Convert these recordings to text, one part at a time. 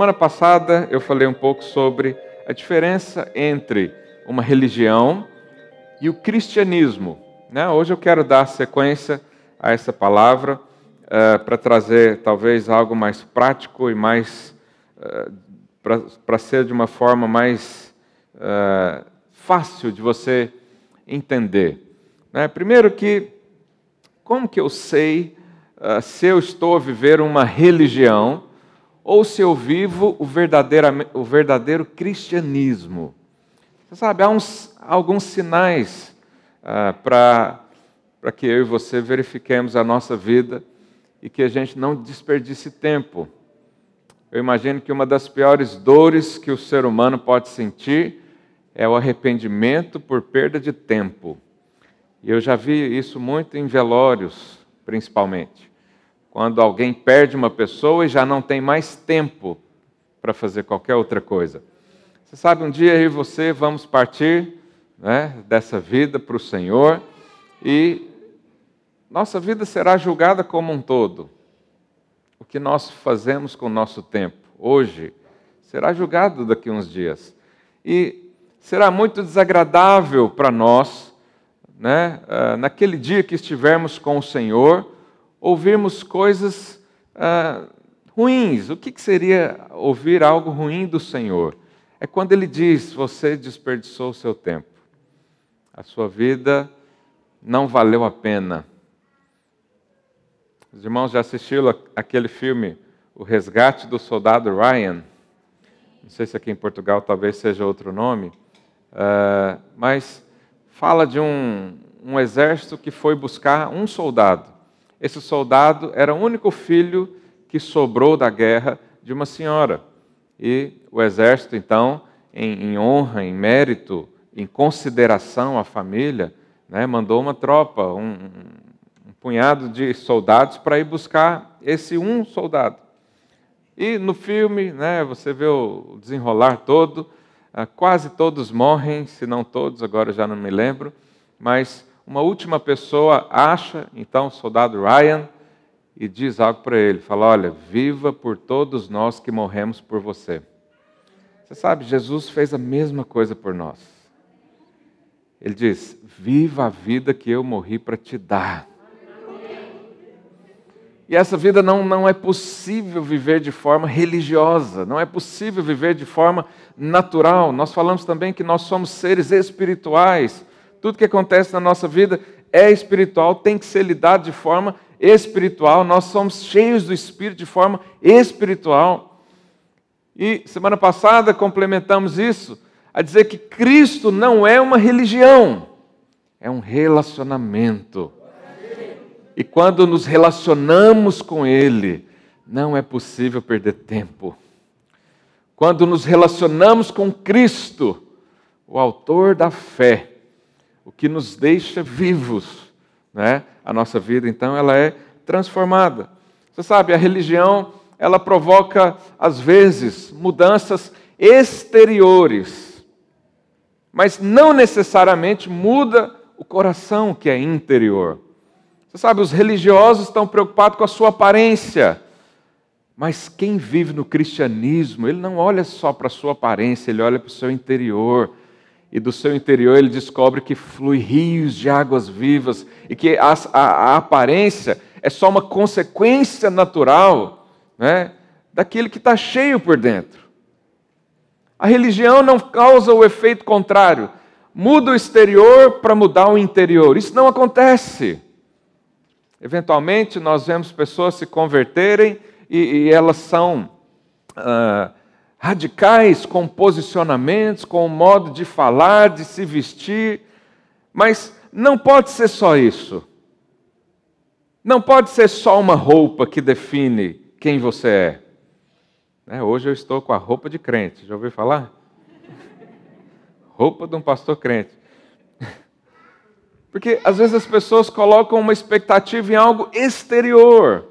semana passada eu falei um pouco sobre a diferença entre uma religião e o cristianismo. Né? Hoje eu quero dar sequência a essa palavra uh, para trazer talvez algo mais prático e mais uh, para ser de uma forma mais uh, fácil de você entender. Né? Primeiro que como que eu sei se eu estou a viver uma religião ou se eu vivo o verdadeiro, o verdadeiro cristianismo? Você sabe, há uns, alguns sinais para que eu e você verifiquemos a nossa vida e que a gente não desperdice tempo. Eu imagino que uma das piores dores que o ser humano pode sentir é o arrependimento por perda de tempo. E eu já vi isso muito em velórios, principalmente. Quando alguém perde uma pessoa e já não tem mais tempo para fazer qualquer outra coisa. Você sabe, um dia eu e você vamos partir né, dessa vida para o Senhor e nossa vida será julgada como um todo. O que nós fazemos com o nosso tempo hoje será julgado daqui a uns dias. E será muito desagradável para nós, né, ah, naquele dia que estivermos com o Senhor, ouvirmos coisas uh, ruins. O que, que seria ouvir algo ruim do Senhor? É quando Ele diz: Você desperdiçou o seu tempo, a sua vida não valeu a pena. Os irmãos já assistiram aquele filme, O Resgate do Soldado Ryan? Não sei se aqui em Portugal talvez seja outro nome, uh, mas fala de um, um exército que foi buscar um soldado. Esse soldado era o único filho que sobrou da guerra de uma senhora. E o exército, então, em, em honra, em mérito, em consideração à família, né, mandou uma tropa, um, punhado de soldados para ir buscar esse um soldado. E no filme, né, você vê o desenrolar todo, ah, quase todos morrem, se não todos, agora já não me lembro, mas uma última pessoa acha, então, o soldado Ryan e diz algo para ele: fala, olha, viva por todos nós que morremos por você. Você sabe, Jesus fez a mesma coisa por nós. Ele diz: viva a vida que eu morri para te dar. E essa vida não, não é possível viver de forma religiosa, não é possível viver de forma natural. Nós falamos também que nós somos seres espirituais. Tudo que acontece na nossa vida é espiritual, tem que ser lidado de forma espiritual. Nós somos cheios do Espírito de forma espiritual. E semana passada complementamos isso a dizer que Cristo não é uma religião, é um relacionamento. E quando nos relacionamos com Ele, não é possível perder tempo. Quando nos relacionamos com Cristo, o Autor da fé, o que nos deixa vivos, né? a nossa vida então ela é transformada. Você sabe, a religião ela provoca às vezes mudanças exteriores, mas não necessariamente muda o coração que é interior. Você sabe, os religiosos estão preocupados com a sua aparência. Mas quem vive no cristianismo, ele não olha só para a sua aparência, ele olha para o seu interior. E do seu interior ele descobre que flui rios de águas vivas e que a, a, a aparência é só uma consequência natural né, daquele que está cheio por dentro. A religião não causa o efeito contrário, muda o exterior para mudar o interior. Isso não acontece. Eventualmente, nós vemos pessoas se converterem e, e elas são ah, radicais com posicionamentos, com o modo de falar, de se vestir, mas não pode ser só isso. Não pode ser só uma roupa que define quem você é. é hoje eu estou com a roupa de crente, já ouviu falar? roupa de um pastor crente. Porque às vezes as pessoas colocam uma expectativa em algo exterior.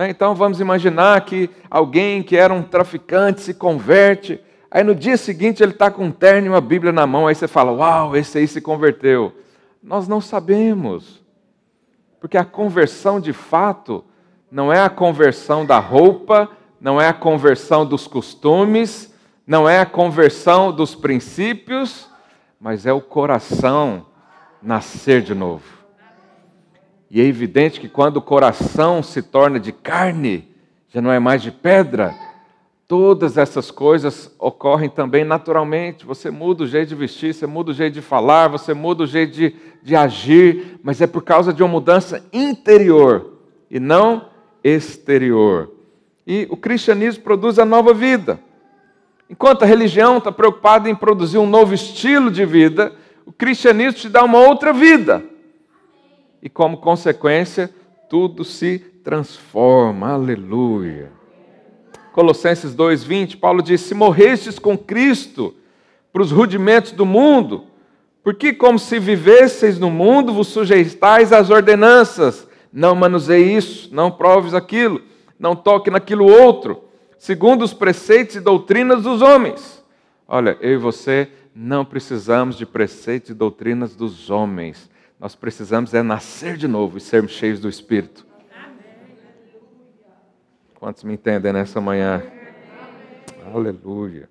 Né? Então vamos imaginar que alguém que era um traficante se converte, aí no dia seguinte ele está com um terno e uma Bíblia na mão, aí você fala: Uau, esse aí se converteu. Nós não sabemos. Porque a conversão de fato não é a conversão da roupa não é a conversão dos costumes, não é a conversão dos princípios, mas é o coração nascer de novo. E é evidente que quando o coração se torna de carne, já não é mais de pedra, todas essas coisas ocorrem também naturalmente. Você muda o jeito de vestir, você muda o jeito de falar, você muda o jeito de, de agir, mas é por causa de uma mudança interior e não exterior. E o cristianismo produz a nova vida. Enquanto a religião está preocupada em produzir um novo estilo de vida, o cristianismo te dá uma outra vida. E como consequência, tudo se transforma. Aleluia. Colossenses 2:20, Paulo diz: "Se morrestes com Cristo para os rudimentos do mundo, porque como se vivesseis no mundo, vos sujeitais às ordenanças, não manuseie isso, não proves aquilo, não toque naquilo outro, segundo os preceitos e doutrinas dos homens." Olha, eu e você não precisamos de preceitos e doutrinas dos homens. Nós precisamos é nascer de novo e sermos cheios do Espírito. Quantos me entendem nessa manhã? Aleluia.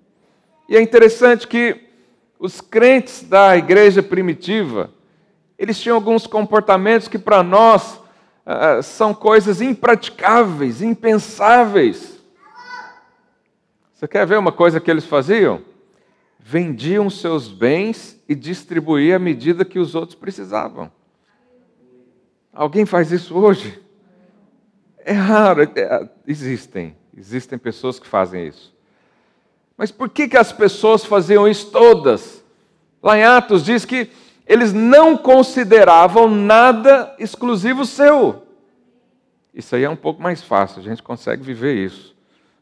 E é interessante que os crentes da igreja primitiva, eles tinham alguns comportamentos que para nós ah, são coisas impraticáveis, impensáveis. Você quer ver uma coisa que eles faziam? Vendiam seus bens e distribuíam à medida que os outros precisavam. Alguém faz isso hoje? É raro, é, existem, existem pessoas que fazem isso. Mas por que, que as pessoas faziam isso todas? Lá em Atos diz que eles não consideravam nada exclusivo seu. Isso aí é um pouco mais fácil, a gente consegue viver isso.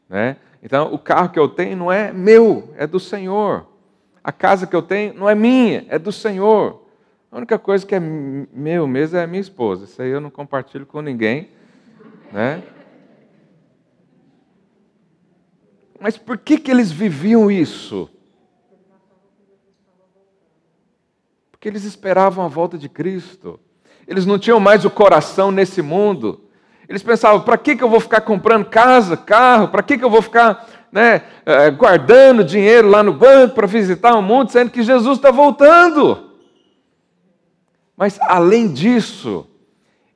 Né? Então, o carro que eu tenho não é meu, é do Senhor. A casa que eu tenho não é minha, é do Senhor. A única coisa que é meu mesmo é a minha esposa. Isso aí eu não compartilho com ninguém. Né? Mas por que, que eles viviam isso? Porque eles esperavam a volta de Cristo. Eles não tinham mais o coração nesse mundo. Eles pensavam: para que, que eu vou ficar comprando casa, carro? Para que, que eu vou ficar né, eh, guardando dinheiro lá no banco para visitar o mundo, sendo que Jesus está voltando? Mas além disso,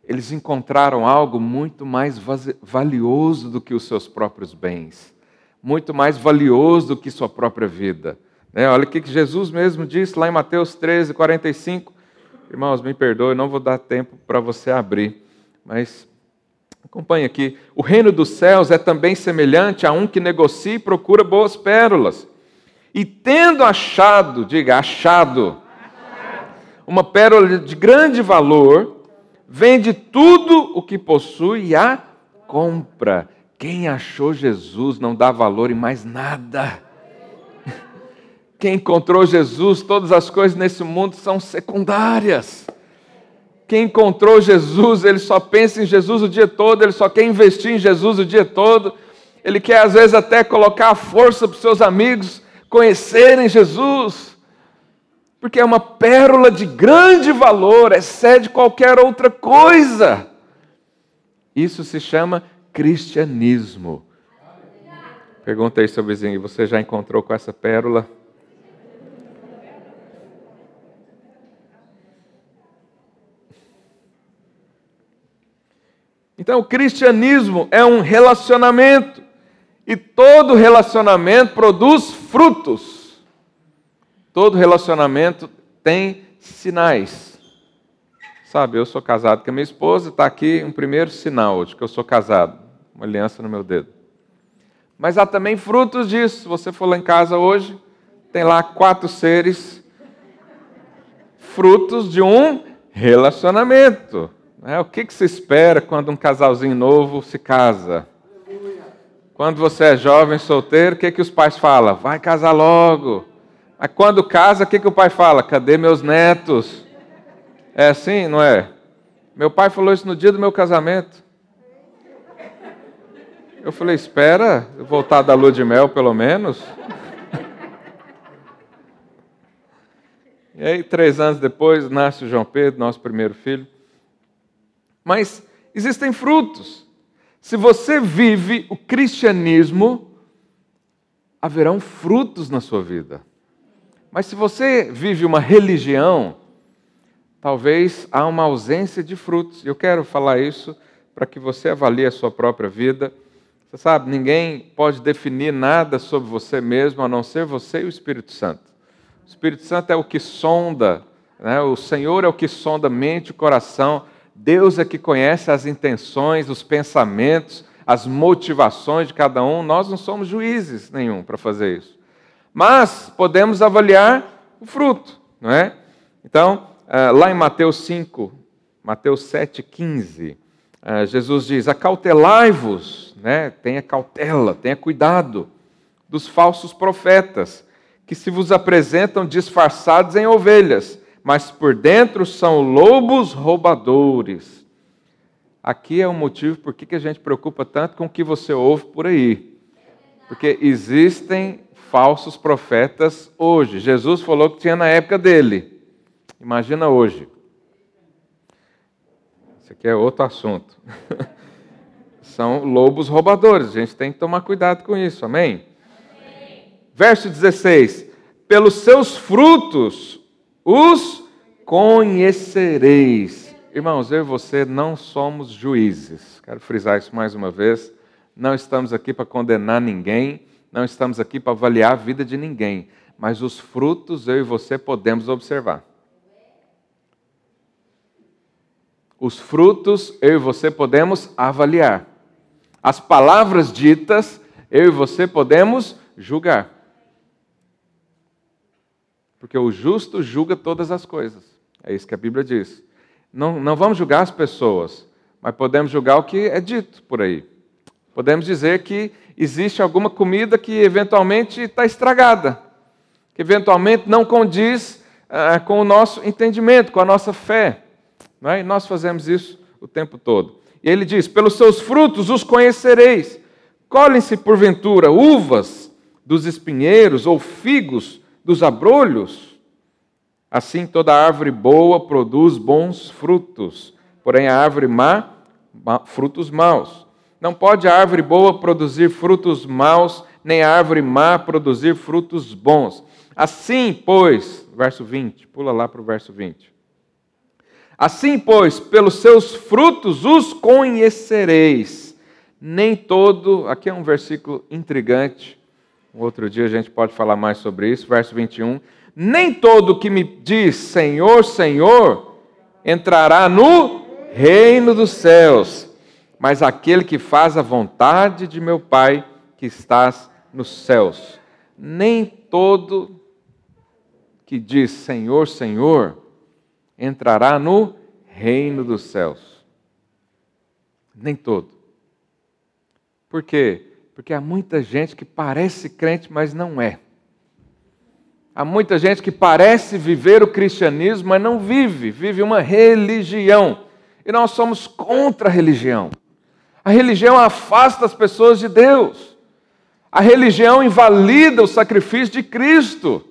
eles encontraram algo muito mais valioso do que os seus próprios bens, muito mais valioso do que sua própria vida. Né? Olha o que Jesus mesmo disse lá em Mateus 13, 45. Irmãos, me perdoe, não vou dar tempo para você abrir, mas acompanhe aqui. O reino dos céus é também semelhante a um que negocia e procura boas pérolas. E tendo achado, diga, achado, uma pérola de grande valor, vende tudo o que possui e a compra. Quem achou Jesus não dá valor em mais nada. Quem encontrou Jesus, todas as coisas nesse mundo são secundárias. Quem encontrou Jesus, ele só pensa em Jesus o dia todo, ele só quer investir em Jesus o dia todo. Ele quer, às vezes, até colocar a força para os seus amigos conhecerem Jesus porque é uma pérola de grande valor, excede qualquer outra coisa. Isso se chama cristianismo. Perguntei seu vizinho, você já encontrou com essa pérola? Então, o cristianismo é um relacionamento, e todo relacionamento produz frutos. Todo relacionamento tem sinais. Sabe, eu sou casado com a minha esposa, está aqui um primeiro sinal de que eu sou casado, uma aliança no meu dedo. Mas há também frutos disso. Se você for lá em casa hoje, tem lá quatro seres, frutos de um relacionamento. Né? O que, que se espera quando um casalzinho novo se casa? Quando você é jovem, solteiro, o que, que os pais falam? Vai casar logo. Mas quando casa, o que, que o pai fala? Cadê meus netos? É assim, não é? Meu pai falou isso no dia do meu casamento. Eu falei, espera, eu voltar da lua de mel pelo menos. E aí, três anos depois, nasce o João Pedro, nosso primeiro filho. Mas existem frutos. Se você vive o cristianismo, haverão frutos na sua vida. Mas se você vive uma religião, talvez há uma ausência de frutos. Eu quero falar isso para que você avalie a sua própria vida. Você sabe, ninguém pode definir nada sobre você mesmo a não ser você e o Espírito Santo. O Espírito Santo é o que sonda, né? o Senhor é o que sonda mente e coração. Deus é que conhece as intenções, os pensamentos, as motivações de cada um. Nós não somos juízes nenhum para fazer isso. Mas podemos avaliar o fruto, não é? Então, ah, lá em Mateus 5, Mateus 7, 15, ah, Jesus diz: Acautelai-vos, né? tenha cautela, tenha cuidado dos falsos profetas, que se vos apresentam disfarçados em ovelhas, mas por dentro são lobos roubadores. Aqui é o motivo por que a gente preocupa tanto com o que você ouve por aí. Porque existem falsos profetas hoje. Jesus falou que tinha na época dele. Imagina hoje. Isso aqui é outro assunto. São lobos roubadores. A gente tem que tomar cuidado com isso. Amém? Amém. Verso 16: Pelos seus frutos os conhecereis. Irmãos, eu e você não somos juízes. Quero frisar isso mais uma vez. Não estamos aqui para condenar ninguém não estamos aqui para avaliar a vida de ninguém, mas os frutos eu e você podemos observar. Os frutos eu e você podemos avaliar. As palavras ditas eu e você podemos julgar. Porque o justo julga todas as coisas. É isso que a Bíblia diz. Não, não vamos julgar as pessoas, mas podemos julgar o que é dito por aí. Podemos dizer que existe alguma comida que eventualmente está estragada, que eventualmente não condiz ah, com o nosso entendimento, com a nossa fé. Não é? E nós fazemos isso o tempo todo. E ele diz: Pelos seus frutos os conhecereis. Colhem-se, porventura, uvas dos espinheiros ou figos dos abrolhos? Assim, toda árvore boa produz bons frutos, porém a árvore má, frutos maus. Não pode a árvore boa produzir frutos maus, nem a árvore má produzir frutos bons. Assim, pois, verso 20, pula lá para o verso 20. Assim, pois, pelos seus frutos os conhecereis. Nem todo, aqui é um versículo intrigante, um outro dia a gente pode falar mais sobre isso, verso 21. Nem todo que me diz Senhor, Senhor, entrará no reino dos céus mas aquele que faz a vontade de meu Pai que estás nos céus. Nem todo que diz Senhor, Senhor, entrará no reino dos céus. Nem todo. Por quê? Porque há muita gente que parece crente, mas não é. Há muita gente que parece viver o cristianismo, mas não vive, vive uma religião. E nós somos contra a religião. A religião afasta as pessoas de Deus. A religião invalida o sacrifício de Cristo.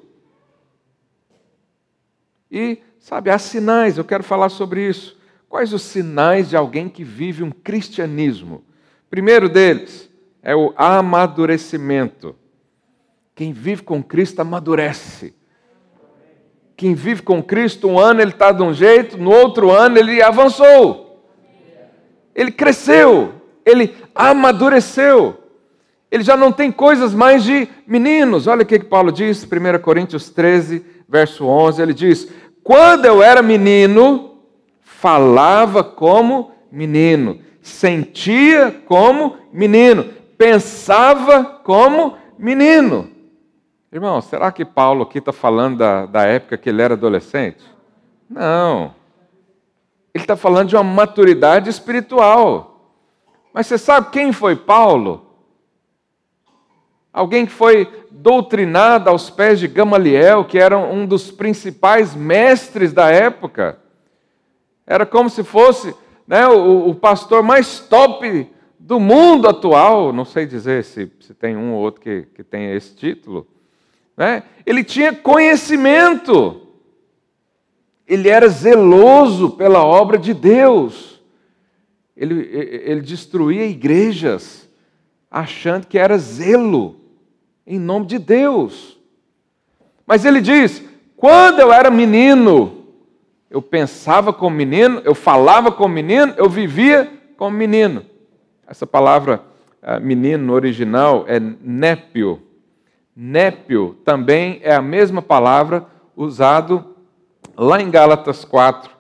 E, sabe, há sinais, eu quero falar sobre isso. Quais os sinais de alguém que vive um cristianismo? Primeiro deles é o amadurecimento. Quem vive com Cristo amadurece. Quem vive com Cristo, um ano ele está de um jeito, no outro ano ele avançou. Ele cresceu, ele amadureceu. Ele já não tem coisas mais de meninos. Olha o que Paulo diz, 1 Coríntios 13, verso 11. Ele diz: Quando eu era menino, falava como menino, sentia como menino, pensava como menino. Irmão, será que Paulo aqui está falando da, da época que ele era adolescente? Não. Ele está falando de uma maturidade espiritual. Mas você sabe quem foi Paulo? Alguém que foi doutrinado aos pés de Gamaliel, que era um dos principais mestres da época. Era como se fosse né, o, o, pastor mais top do mundo atual. Não sei dizer se, se tem um ou outro que, que tenha esse título. Né? Ele tinha conhecimento. Ele era zeloso pela obra de Deus. Ele, ele destruía igrejas, achando que era zelo em nome de Deus. Mas ele diz: quando eu era menino, eu pensava como menino, eu falava como menino, eu vivia como menino. Essa palavra uh, menino no original é népio. Népio também é a mesma palavra usado lá em Gálatas 4,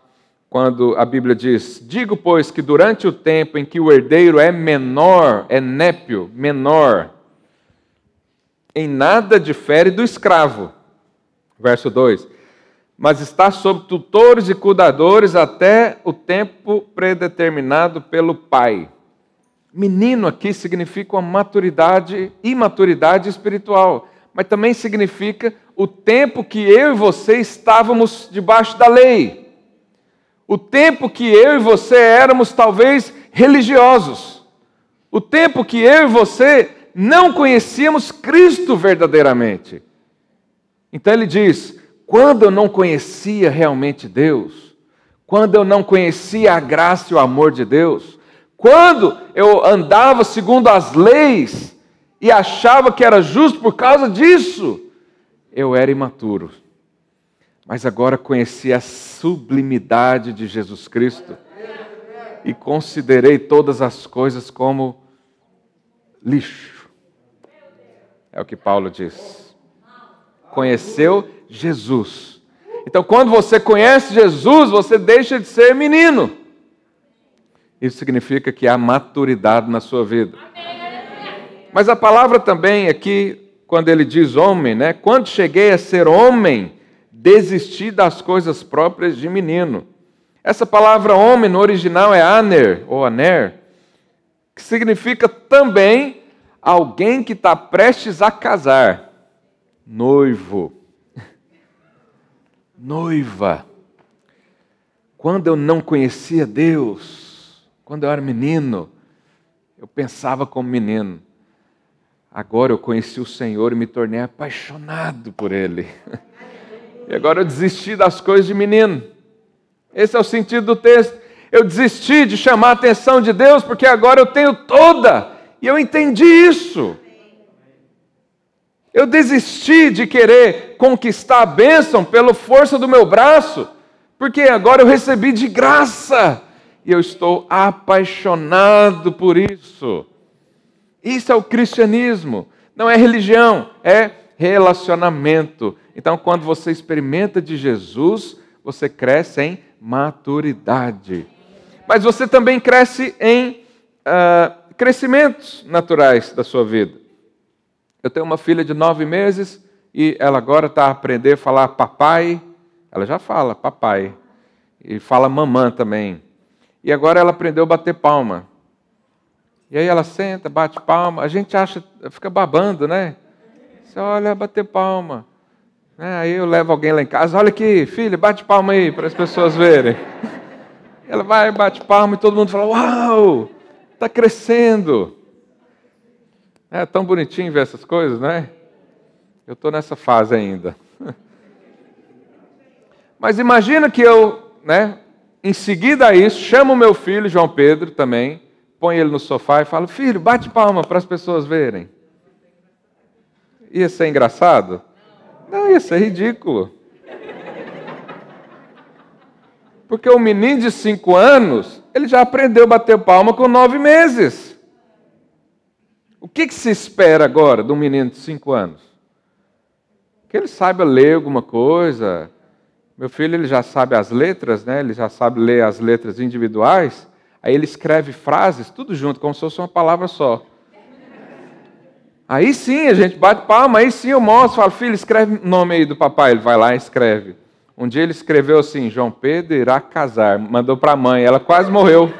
quando a Bíblia diz: Digo, pois, que durante o tempo em que o herdeiro é menor, é népio, menor, em nada difere do escravo. Verso 2: Mas está sob tutores e cuidadores até o tempo predeterminado pelo pai. Menino aqui significa uma maturidade, imaturidade espiritual, mas também significa o tempo que eu e você estávamos debaixo da lei. O tempo que eu e você éramos talvez religiosos. O tempo que eu e você não conhecíamos Cristo verdadeiramente. Então ele diz: quando eu não conhecia realmente Deus, quando eu não conhecia a graça e o amor de Deus, quando eu andava segundo as leis e achava que era justo por causa disso, eu era imaturo. Mas agora conheci a sublimidade de Jesus Cristo e considerei todas as coisas como lixo. É o que Paulo diz. Conheceu Jesus. Então, quando você conhece Jesus, você deixa de ser menino. Isso significa que há maturidade na sua vida. Mas a palavra também aqui quando ele diz homem, né? Quando cheguei a ser homem, desisti das coisas próprias de menino. Essa palavra homem no original é aner, ou aner, que significa também alguém que está prestes a casar. Noivo. Noiva. Quando eu não conhecia Deus, quando eu era menino, eu pensava como menino. Agora eu conheci o Senhor e me tornei apaixonado por Ele. E agora eu desisti das coisas de menino. Esse é o sentido do texto. Eu desisti de chamar a atenção de Deus, porque agora eu tenho toda. E eu entendi isso. Eu desisti de querer conquistar a bênção pela força do meu braço, porque agora eu recebi de graça. E eu estou apaixonado por isso. Isso é o cristianismo. Não é religião, é relacionamento. Então, quando você experimenta de Jesus, você cresce em maturidade. Mas você também cresce em uh, crescimentos naturais da sua vida. Eu tenho uma filha de nove meses e ela agora está a aprender a falar papai. Ela já fala papai. E fala mamã também. E agora ela aprendeu a bater palma. E aí ela senta, bate palma. A gente acha, fica babando, né? Você olha, bater palma. É, aí eu levo alguém lá em casa, olha aqui, filha, bate palma aí para as pessoas verem. Ela vai, bate palma e todo mundo fala: Uau, está crescendo. É tão bonitinho ver essas coisas, né? Eu estou nessa fase ainda. Mas imagina que eu, né, em seguida a isso, chamo meu filho, João Pedro, também, põe ele no sofá e fala: Filho, bate palma para as pessoas verem. Ia ser engraçado? Não, ia ser ridículo. Porque o menino de cinco anos, ele já aprendeu a bater palma com nove meses. O que, que se espera agora de um menino de cinco anos? Que ele saiba ler alguma coisa. Meu filho ele já sabe as letras, né? ele já sabe ler as letras individuais. Aí ele escreve frases, tudo junto, como se fosse uma palavra só. Aí sim a gente bate palma, aí sim eu mostro, falo, filho, escreve o nome aí do papai. Ele vai lá e escreve. Um dia ele escreveu assim: João Pedro irá casar. Mandou para a mãe, ela quase morreu.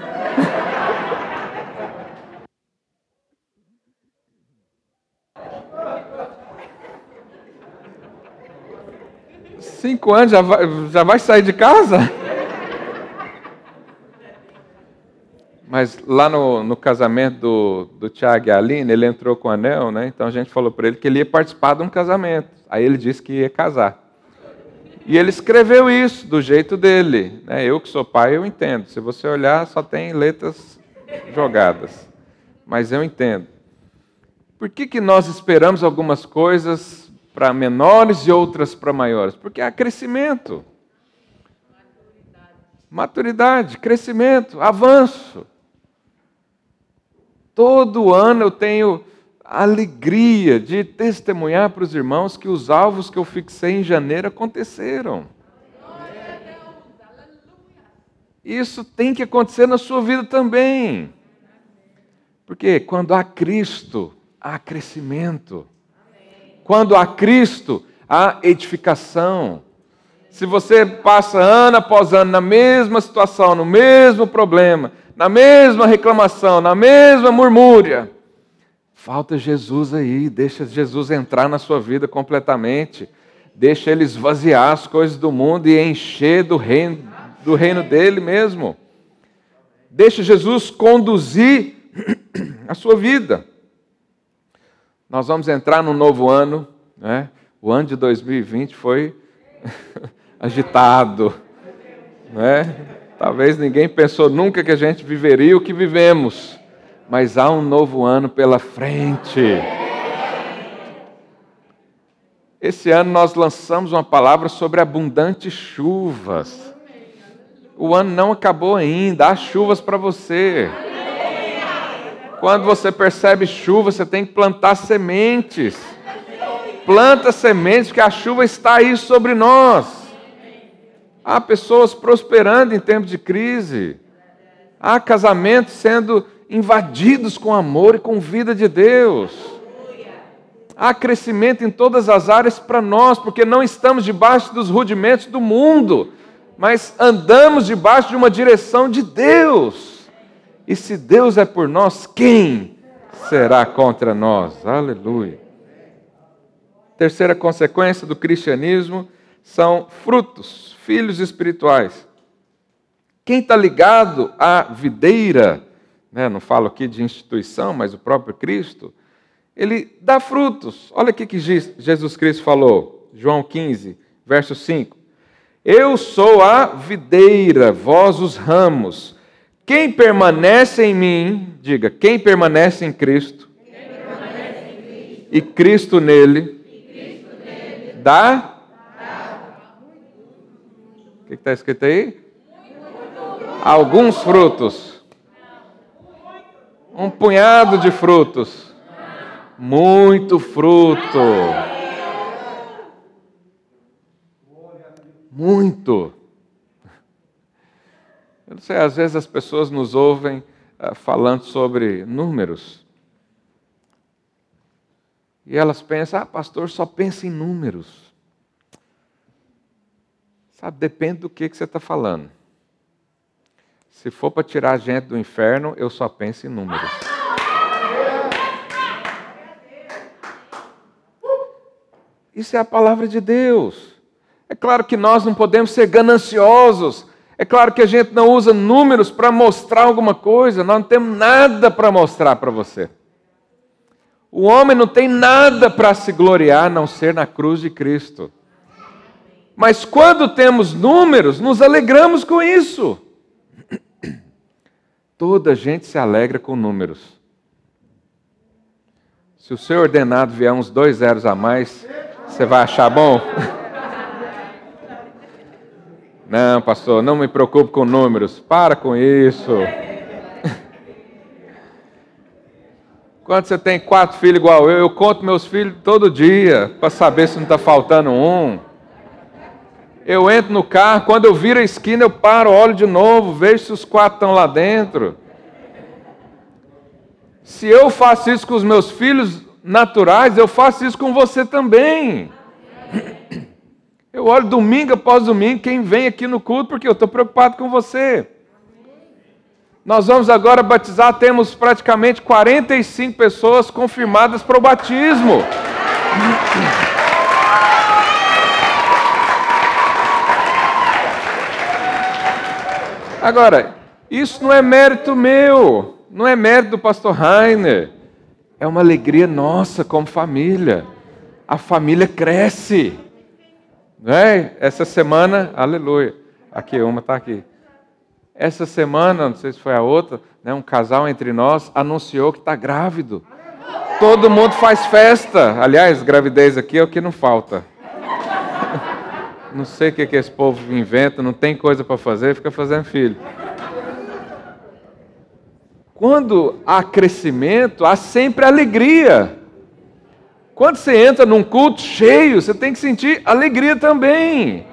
Cinco anos já vai, já vai sair de casa? Mas lá no, no casamento do, do Tiago e Aline, ele entrou com o anel, né? Então a gente falou para ele que ele ia participar de um casamento. Aí ele disse que ia casar. E ele escreveu isso do jeito dele. Né? Eu que sou pai, eu entendo. Se você olhar, só tem letras jogadas. Mas eu entendo. Por que, que nós esperamos algumas coisas para menores e outras para maiores? Porque há crescimento. Maturidade, crescimento, avanço. Todo ano eu tenho alegria de testemunhar para os irmãos que os alvos que eu fixei em janeiro aconteceram. Isso tem que acontecer na sua vida também. Porque quando há Cristo, há crescimento. Quando há Cristo, há edificação. Se você passa ano após ano na mesma situação, no mesmo problema, na mesma reclamação, na mesma murmúria, falta Jesus aí, deixa Jesus entrar na sua vida completamente, deixa ele esvaziar as coisas do mundo e encher do reino do reino dele mesmo. Deixe Jesus conduzir a sua vida. Nós vamos entrar no novo ano, né? O ano de 2020 foi agitado, né? Talvez ninguém pensou nunca que a gente viveria o que vivemos, mas há um novo ano pela frente. Esse ano nós lançamos uma palavra sobre abundantes chuvas. O ano não acabou ainda, há chuvas para você. Quando você percebe chuva, você tem que plantar sementes. Planta sementes, porque a chuva está aí sobre nós. Há pessoas prosperando em tempos de crise. Há casamentos sendo invadidos com amor e com vida de Deus. Há crescimento em todas as áreas para nós, porque não estamos debaixo dos rudimentos do mundo mas andamos debaixo de uma direção de Deus. E se Deus é por nós, quem será contra nós? Aleluia. Terceira consequência do cristianismo são frutos, filhos espirituais. Quem está ligado à videira, né, não falo aqui de instituição, mas o próprio Cristo, ele dá frutos. Olha o que Jesus Cristo falou, João 15, verso 5. Eu sou a videira, vós os ramos. Quem permanece em mim, diga, quem permanece em Cristo, permanece em Cristo e Cristo nele, e Cristo nele dá. O que está escrito aí? Alguns frutos. Um punhado de frutos. Muito fruto. Muito. Eu não sei, às vezes as pessoas nos ouvem uh, falando sobre números. E elas pensam, ah, pastor, só pensa em números. Sabe, depende do que, que você está falando. Se for para tirar a gente do inferno, eu só penso em números. Isso é a palavra de Deus. É claro que nós não podemos ser gananciosos. É claro que a gente não usa números para mostrar alguma coisa. Nós não temos nada para mostrar para você. O homem não tem nada para se gloriar a não ser na cruz de Cristo. Mas quando temos números, nos alegramos com isso. Toda gente se alegra com números. Se o seu ordenado vier uns dois zeros a mais, você vai achar bom? Não, pastor, não me preocupe com números. Para com isso. Quando você tem quatro filhos igual eu, eu conto meus filhos todo dia para saber se não está faltando um. Eu entro no carro, quando eu viro a esquina, eu paro, olho de novo, vejo se os quatro estão lá dentro. Se eu faço isso com os meus filhos naturais, eu faço isso com você também. Eu olho domingo após domingo quem vem aqui no culto, porque eu estou preocupado com você. Nós vamos agora batizar, temos praticamente 45 pessoas confirmadas para o batismo. Agora, isso não é mérito meu, não é mérito do pastor Rainer. É uma alegria nossa como família. A família cresce. Né? Essa semana, aleluia. Aqui, uma está aqui. Essa semana, não sei se foi a outra, né, um casal entre nós anunciou que está grávido. Todo mundo faz festa. Aliás, gravidez aqui é o que não falta. Não sei o que, que esse povo inventa, não tem coisa para fazer, fica fazendo filho. Quando há crescimento, há sempre alegria. Quando você entra num culto cheio, você tem que sentir alegria também.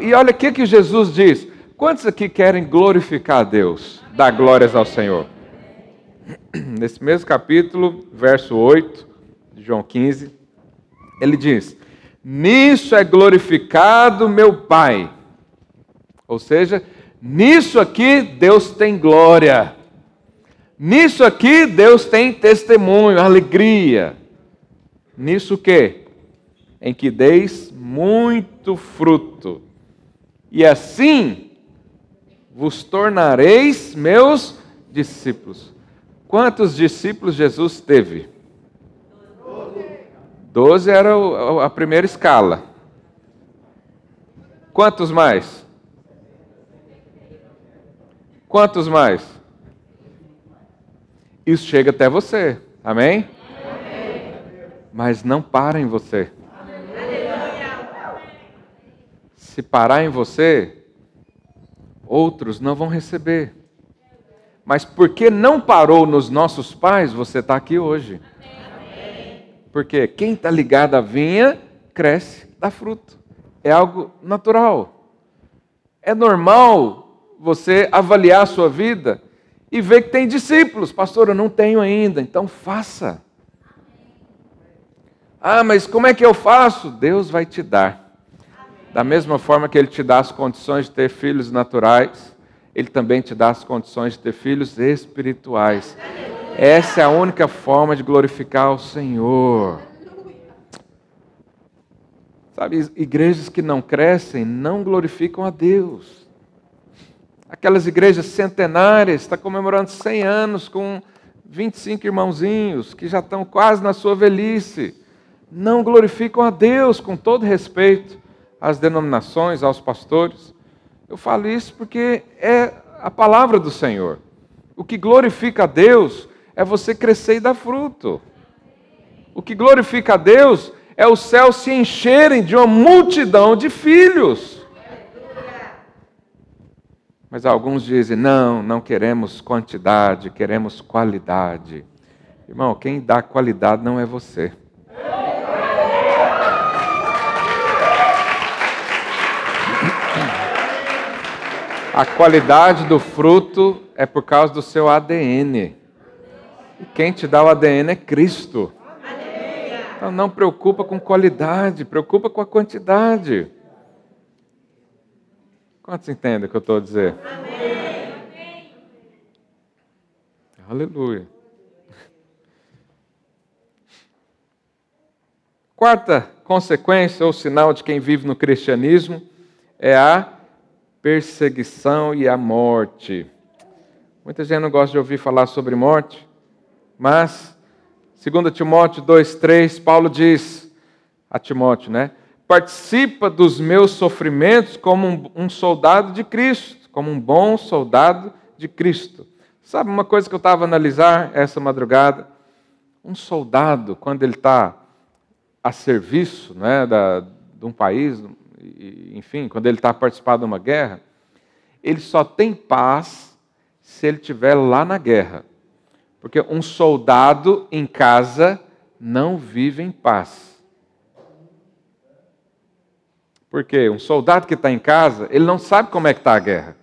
E olha o que, que Jesus diz: quantos aqui querem glorificar a Deus, dar glórias ao Senhor? Nesse mesmo capítulo, verso 8 de João 15, ele diz: Nisso é glorificado meu Pai. Ou seja, nisso aqui Deus tem glória. Nisso aqui Deus tem testemunho, alegria. Nisso que? Em que deis muito fruto. E assim vos tornareis meus discípulos. Quantos discípulos Jesus teve? Doze era a primeira escala. Quantos mais? Quantos mais? Isso chega até você, amém? amém. Mas não para em você. Se parar em você, outros não vão receber. Mas porque não parou nos nossos pais, você está aqui hoje. Porque quem está ligado à vinha, cresce, dá fruto. É algo natural. É normal você avaliar a sua vida e ver que tem discípulos. Pastor, eu não tenho ainda, então faça. Ah, mas como é que eu faço? Deus vai te dar. Da mesma forma que Ele te dá as condições de ter filhos naturais, Ele também te dá as condições de ter filhos espirituais. Essa é a única forma de glorificar o Senhor. Sabe, igrejas que não crescem não glorificam a Deus. Aquelas igrejas centenárias, está comemorando 100 anos com 25 irmãozinhos que já estão quase na sua velhice. Não glorificam a Deus com todo respeito às denominações, aos pastores. Eu falo isso porque é a palavra do Senhor. O que glorifica a Deus é você crescer e dar fruto. O que glorifica a Deus é os céus se encherem de uma multidão de filhos. Mas alguns dizem: não, não queremos quantidade, queremos qualidade. Irmão, quem dá qualidade não é você. A qualidade do fruto é por causa do seu ADN. E quem te dá o ADN é Cristo. Então não preocupa com qualidade, preocupa com a quantidade. Quantos entendem o que eu estou a dizer? Amém. Aleluia. Quarta consequência ou sinal de quem vive no cristianismo é a perseguição e a morte. Muita gente não gosta de ouvir falar sobre morte, mas, segundo Timóteo 2,3, Paulo diz a Timóteo, né? Participa dos meus sofrimentos como um, soldado de Cristo, como um bom soldado de Cristo. Sabe uma coisa que eu estava a analisar essa madrugada? Um soldado, quando ele está a serviço né, da, de um país, enfim, quando ele está participando de uma guerra, ele só tem paz se ele estiver lá na guerra. Porque um soldado em casa não vive em paz. Porque um soldado que está em casa, ele não sabe como é que está a guerra.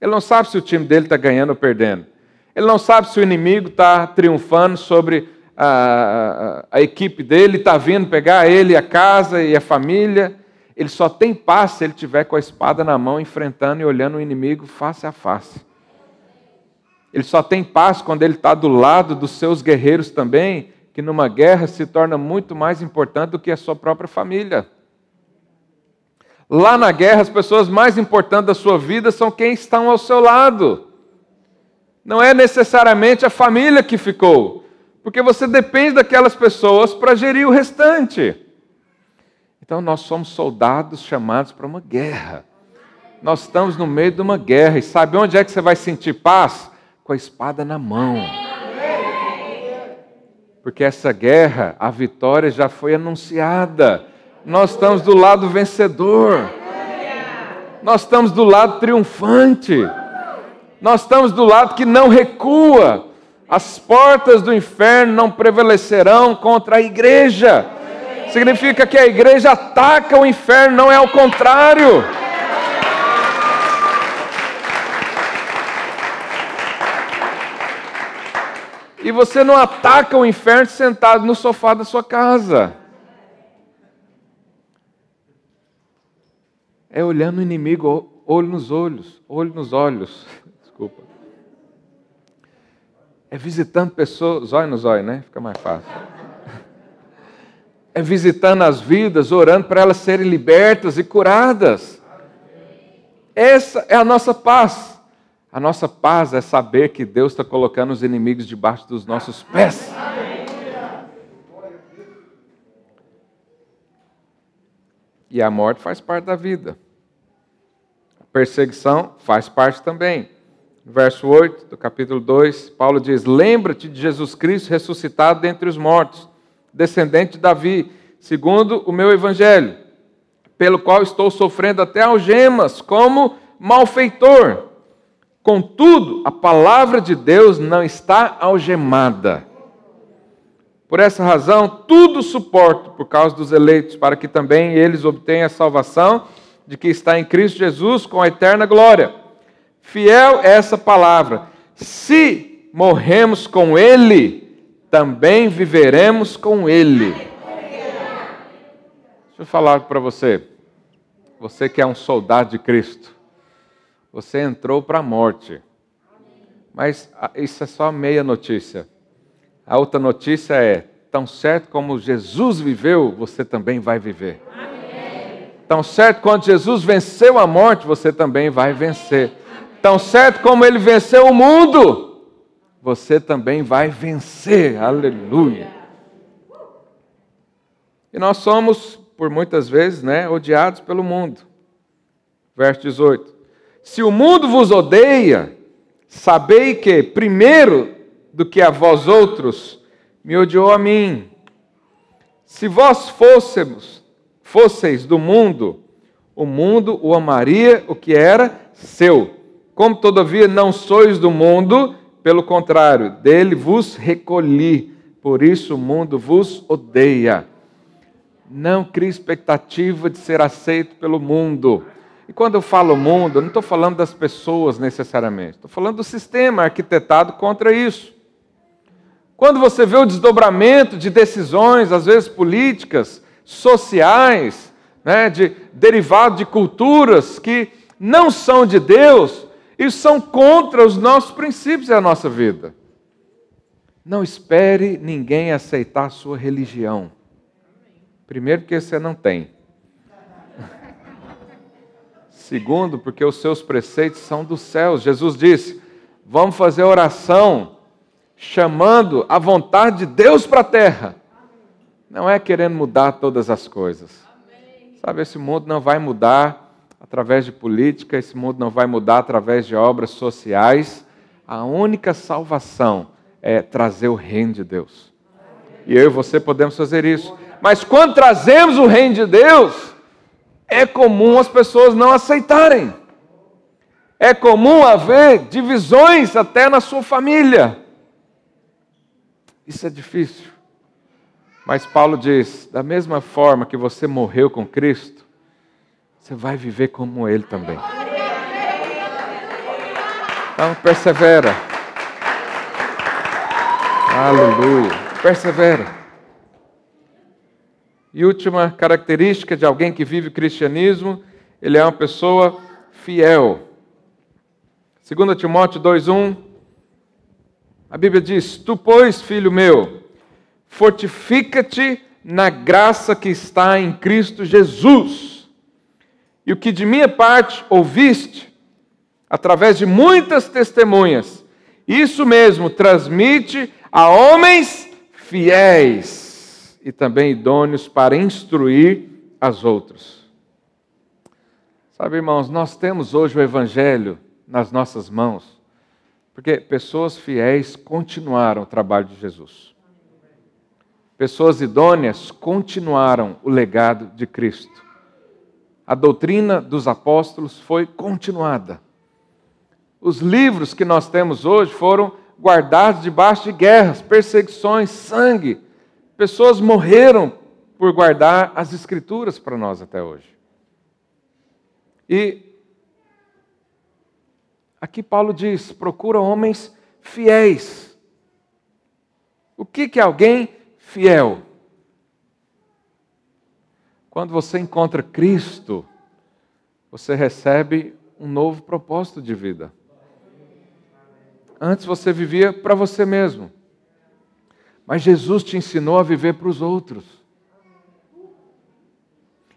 Ele não sabe se o time dele está ganhando ou perdendo. Ele não sabe se o inimigo está triunfando sobre a, a, a equipe dele, está vindo pegar ele, a casa e a família. Ele só tem paz se ele tiver com a espada na mão, enfrentando e olhando o inimigo face a face. Ele só tem paz quando ele está do lado dos seus guerreiros também, que numa guerra se torna muito mais importante do que a sua própria família. Lá na guerra, as pessoas mais importantes da sua vida são quem estão ao seu lado. Não é necessariamente a família que ficou, porque você depende daquelas pessoas para gerir o restante. Então, nós somos soldados chamados para uma guerra. Nós estamos no meio de uma guerra e sabe onde é que você vai sentir paz? Com a espada na mão. Porque essa guerra, a vitória já foi anunciada. Nós estamos do lado vencedor. Nós estamos do lado triunfante. Nós estamos do lado que não recua. As portas do inferno não prevalecerão contra a igreja. Significa que a igreja ataca o inferno, não é o contrário. E você não ataca o inferno sentado no sofá da sua casa. É olhando o inimigo olho nos olhos, olho nos olhos. Desculpa. É visitando pessoas, zóio no zóio, né? Fica mais fácil. É visitando as vidas, orando para elas serem libertas e curadas. Essa é a nossa paz. A nossa paz é saber que Deus está colocando os inimigos debaixo dos nossos pés. E a morte faz parte da vida. A perseguição faz parte também. verso 8 do capítulo 2, Paulo diz: Lembra-te de Jesus Cristo ressuscitado dentre os mortos, descendente de Davi, segundo o meu evangelho, pelo qual estou sofrendo até algemas, como malfeitor. Contudo, a palavra de Deus não está algemada. Por essa razão, tudo suporto por causa dos eleitos, para que também eles obtenham a salvação de que está em Cristo Jesus com a eterna glória. Fiel é essa palavra. Se morremos com Ele, também viveremos com Ele. Deixa eu falar para você. Você que é um soldado de Cristo você entrou para a morte. Mas ah, isso é só meia notícia. A outra notícia é: tão certo como Jesus viveu, você também vai viver. Amém. Tão certo quando Jesus venceu a morte, você também vai vencer. Tão certo como ele venceu o mundo, você também vai vencer. Aleluia. E nós somos, por muitas vezes, né, odiados pelo mundo. Verso 18. Se o mundo vos odeia, sabei que, primeiro do que a vós outros, me odiou a mim. Se vós fôssemos, fosseis do mundo, o mundo o amaria o que era seu. Como todavia não sois do mundo, pelo contrário, dele vos recolhi, por isso o mundo vos odeia. Não crie expectativa de ser aceito pelo mundo. E quando eu falo mundo, eu não estou falando das pessoas necessariamente, estou falando do sistema arquitetado contra isso. Quando você vê o desdobramento de decisões, às vezes políticas, sociais, né, de, derivado de culturas que não são de Deus, e são contra os nossos princípios e a nossa vida. Não espere ninguém aceitar a sua religião. Primeiro, porque você não tem. Segundo, porque os seus preceitos são dos céus. Jesus disse: vamos fazer oração chamando a vontade de Deus para a terra. Não é querendo mudar todas as coisas. Sabe, esse mundo não vai mudar através de política, esse mundo não vai mudar através de obras sociais. A única salvação é trazer o reino de Deus. E eu e você podemos fazer isso. Mas quando trazemos o reino de Deus, é comum as pessoas não aceitarem. É comum haver divisões até na sua família. Isso é difícil. Mas Paulo diz: da mesma forma que você morreu com Cristo, você vai viver como Ele também. Então, persevera. Aleluia. Persevera. E última característica de alguém que vive o cristianismo, ele é uma pessoa fiel. 2 Timóteo 2,1, a Bíblia diz: Tu, pois, filho meu, fortifica-te na graça que está em Cristo Jesus. E o que de minha parte ouviste, através de muitas testemunhas, isso mesmo transmite a homens fiéis e também idôneos para instruir as outros. Sabe, irmãos, nós temos hoje o Evangelho nas nossas mãos, porque pessoas fiéis continuaram o trabalho de Jesus. Pessoas idôneas continuaram o legado de Cristo. A doutrina dos apóstolos foi continuada. Os livros que nós temos hoje foram guardados debaixo de guerras, perseguições, sangue. Pessoas morreram por guardar as Escrituras para nós até hoje. E aqui Paulo diz: procura homens fiéis. O que, é alguém fiel? Quando você encontra Cristo, você recebe um novo propósito de vida. Antes você vivia para você mesmo. Mas Jesus te ensinou a viver para os outros.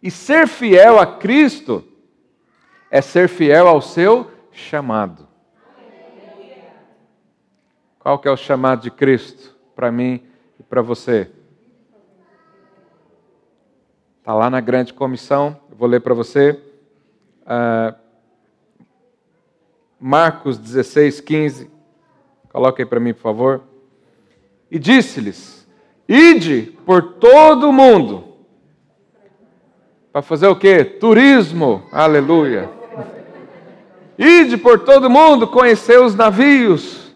E ser fiel a Cristo é ser fiel ao seu chamado. Qual que é o chamado de Cristo para mim e para você? Está lá na grande comissão, eu vou ler para você. Uh, Marcos 16, 15. Coloque aí para mim, por favor. E disse-lhes: Ide por todo o mundo. Para fazer o quê? Turismo. Aleluia. Ide por todo mundo conhecer os navios.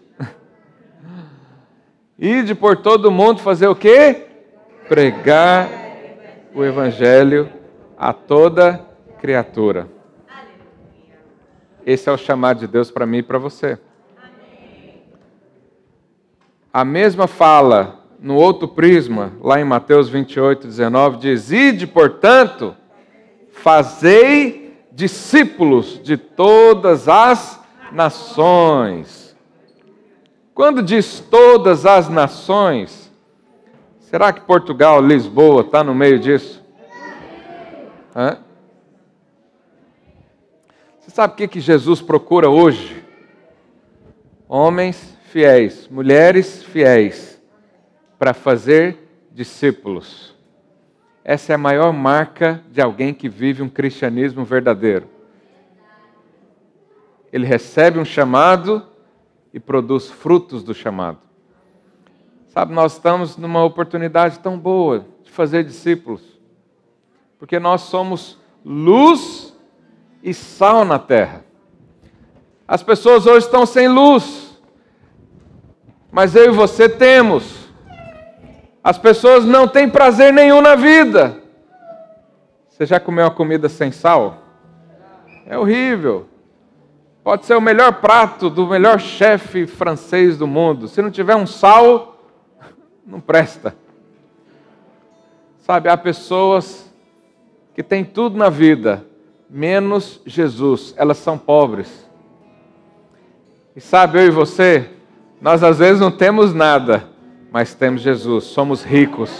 Ide por todo mundo fazer o quê? Pregar o evangelho a toda criatura. Esse é o chamado de Deus para mim e para você. A mesma fala no outro prisma, lá em Mateus 28, 19, diz: Ide, portanto, fazei discípulos de todas as nações. Quando diz todas as nações, será que Portugal, Lisboa, está no meio disso? Hã? Você sabe o que, que Jesus procura hoje? Homens fiéis, mulheres fiéis, para fazer discípulos. Essa é a maior marca de alguém que vive um cristianismo verdadeiro. Ele recebe um chamado e produz frutos do chamado. Sabe, nós estamos numa oportunidade tão boa de fazer discípulos, porque nós somos luz e sal na terra. As pessoas hoje estão sem luz, mas eu e você temos. As pessoas não têm prazer nenhum na vida. Você já comeu uma comida sem sal? É horrível. Pode ser o melhor prato do melhor chefe francês do mundo. Se não tiver um sal, não presta. Sabe, há pessoas que têm tudo na vida, menos Jesus. Elas são pobres. E sabe, eu e você, nós às vezes não temos nada, mas temos Jesus, somos ricos.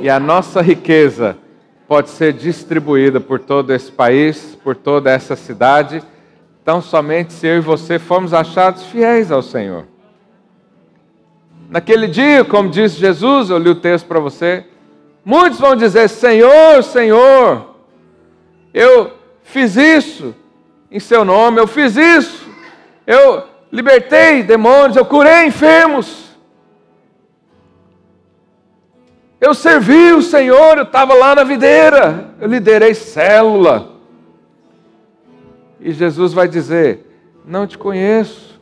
E a nossa riqueza pode ser distribuída por todo esse país, por toda essa cidade, tão somente se eu e você formos achados fiéis ao Senhor. Naquele dia, como disse Jesus, eu li o texto para você, muitos vão dizer: Senhor, Senhor, eu fiz isso em seu nome, eu fiz isso, eu libertei demônios, eu curei enfermos. Eu servi o Senhor, eu estava lá na videira, eu liderei célula. E Jesus vai dizer: Não te conheço.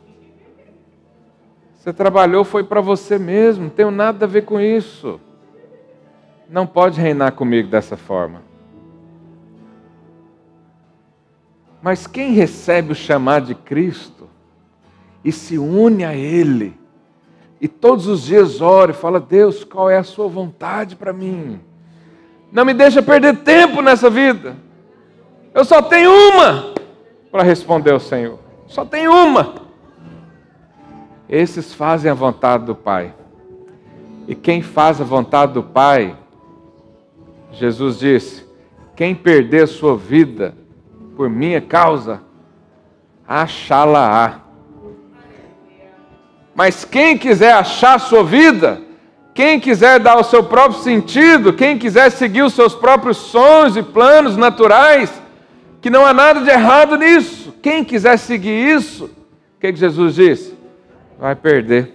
Você trabalhou, foi para você mesmo, não tenho nada a ver com isso. Não pode reinar comigo dessa forma. Mas quem recebe o chamado de Cristo, e se une a Ele. E todos os dias ora e fala: Deus, qual é a Sua vontade para mim? Não me deixa perder tempo nessa vida. Eu só tenho uma para responder ao Senhor. Só tenho uma. Esses fazem a vontade do Pai. E quem faz a vontade do Pai, Jesus disse: quem perder sua vida por minha causa, achá-la-á. Mas quem quiser achar sua vida, Quem quiser dar o seu próprio sentido, quem quiser seguir os seus próprios sonhos e planos naturais, que não há nada de errado nisso. Quem quiser seguir isso, o que, que Jesus disse? Vai perder,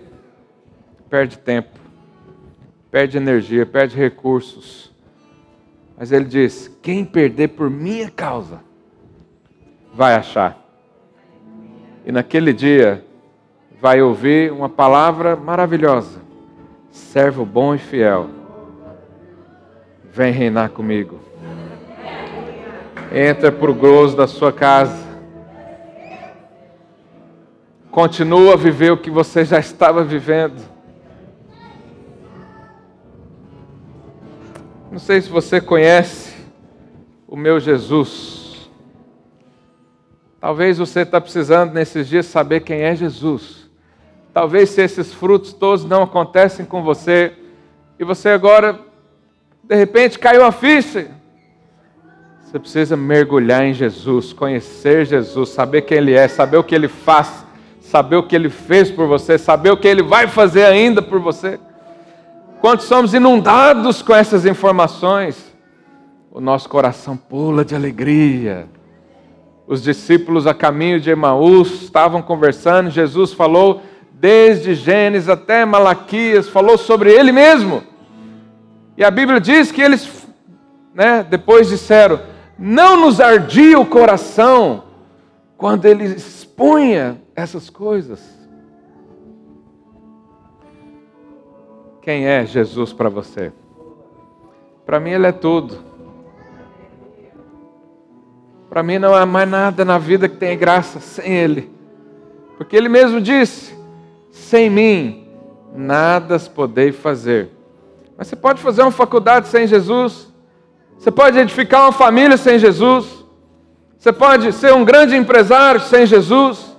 perde tempo, perde energia, perde recursos. Mas ele diz: quem perder por minha causa, vai achar. E naquele dia, vai ouvir uma palavra maravilhosa servo bom e fiel, vem reinar comigo. Entra para o gozo da sua casa. Continua a viver o que você já estava vivendo. Não sei se você conhece o meu Jesus. Talvez você está precisando nesses dias saber quem é Jesus. Talvez se esses frutos todos não acontecem com você e você agora, de repente, caiu a ficha. Você precisa mergulhar em Jesus, conhecer Jesus, saber quem Ele é, saber o que Ele faz, saber o que Ele fez por você, saber o que Ele vai fazer ainda por você. Quando somos inundados com essas informações, o nosso coração pula de alegria. Os discípulos a caminho de Emaús estavam conversando, Jesus falou desde Gênesis até Malaquias, falou sobre ele mesmo. E a Bíblia diz que eles, né, depois disseram: Não nos ardia o coração quando ele expunha essas coisas. Quem é Jesus para você? Para mim, ele é tudo. Para mim, não há mais nada na vida que tenha graça sem ele. Porque ele mesmo disse: sem mim, nada podei fazer. Mas você pode fazer uma faculdade sem Jesus. Você pode edificar uma família sem Jesus. Você pode ser um grande empresário sem Jesus.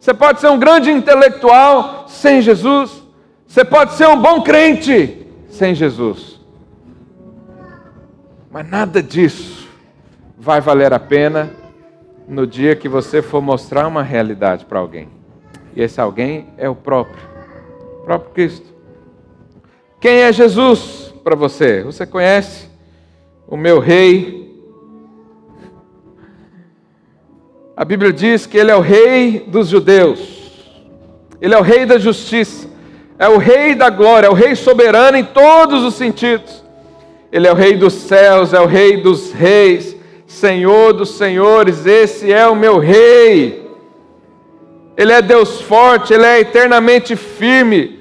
Você pode ser um grande intelectual sem Jesus. Você pode ser um bom crente sem Jesus. Mas nada disso vai valer a pena no dia que você for mostrar uma realidade para alguém. E esse alguém é o próprio, o próprio Cristo. Quem é Jesus para você? Você conhece o meu rei? A Bíblia diz que ele é o rei dos judeus. Ele é o rei da justiça. É o rei da glória, é o rei soberano em todos os sentidos. Ele é o rei dos céus, é o rei dos reis, Senhor dos senhores, esse é o meu rei. Ele é Deus forte, Ele é eternamente firme,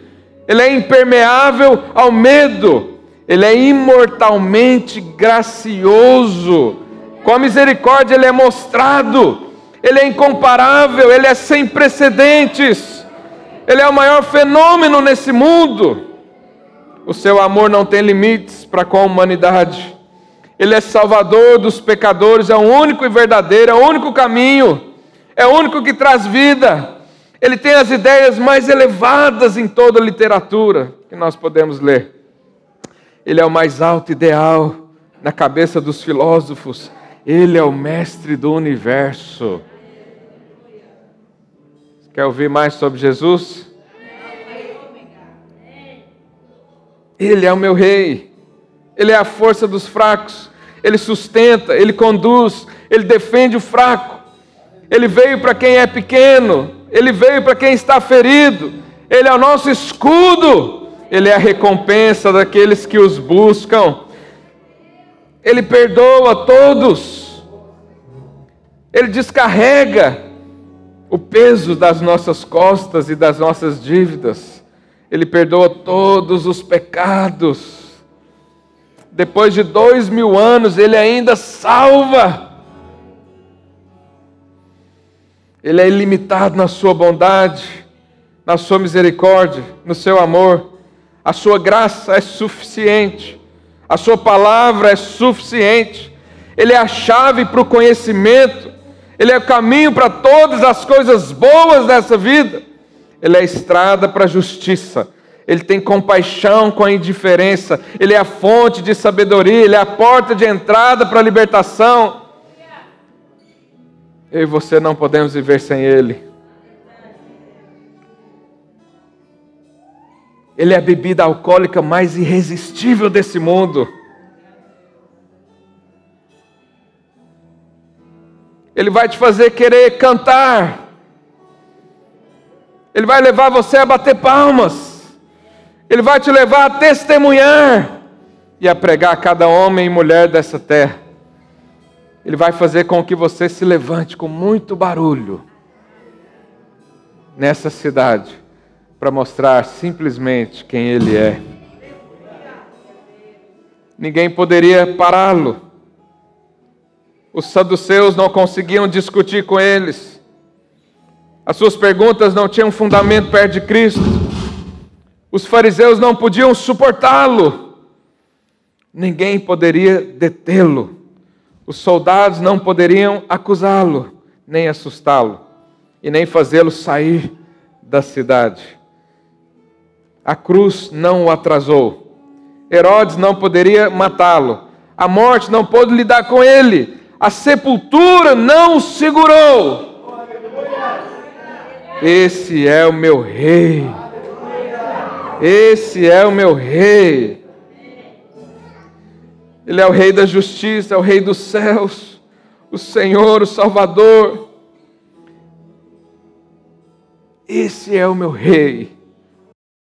Ele é impermeável ao medo, Ele é imortalmente gracioso. Com a misericórdia Ele é mostrado, Ele é incomparável, Ele é sem precedentes, Ele é o maior fenômeno nesse mundo. O seu amor não tem limites para com a humanidade. Ele é salvador dos pecadores, é o único e verdadeiro, é o único caminho é o único que traz vida. Ele tem as ideias mais elevadas em toda a literatura que nós podemos ler. Ele é o mais alto ideal na cabeça dos filósofos. Ele é o mestre do universo. Quer ouvir mais sobre Jesus? Ele é o meu rei. Ele é a força dos fracos. Ele sustenta, ele conduz, ele defende o fraco. Ele veio para quem é pequeno, ele veio para quem está ferido, ele é o nosso escudo, ele é a recompensa daqueles que os buscam. Ele perdoa todos, ele descarrega o peso das nossas costas e das nossas dívidas, ele perdoa todos os pecados. Depois de dois mil anos, ele ainda salva. Ele é ilimitado na sua bondade, na sua misericórdia, no seu amor. A sua graça é suficiente. A sua palavra é suficiente. Ele é a chave para o conhecimento. Ele é o caminho para todas as coisas boas dessa vida. Ele é a estrada para a justiça. Ele tem compaixão com a indiferença. Ele é a fonte de sabedoria. Ele é a porta de entrada para a libertação. Eu e você não podemos viver sem Ele. Ele é a bebida alcoólica mais irresistível desse mundo. Ele vai te fazer querer cantar. Ele vai levar você a bater palmas. Ele vai te levar a testemunhar e a pregar a cada homem e mulher dessa terra. Ele vai fazer com que você se levante com muito barulho nessa cidade para mostrar simplesmente quem Ele é. Ninguém poderia pará-lo. Os saduceus não conseguiam discutir com eles. As suas perguntas não tinham fundamento perto de Cristo. Os fariseus não podiam suportá-lo. Ninguém poderia detê-lo. Os soldados não poderiam acusá-lo, nem assustá-lo, e nem fazê-lo sair da cidade. A cruz não o atrasou. Herodes não poderia matá-lo. A morte não pôde lidar com ele a sepultura não o segurou. Esse é o meu rei. Esse é o meu rei. Ele é o rei da justiça, é o rei dos céus, o Senhor, o Salvador. Esse é o meu rei.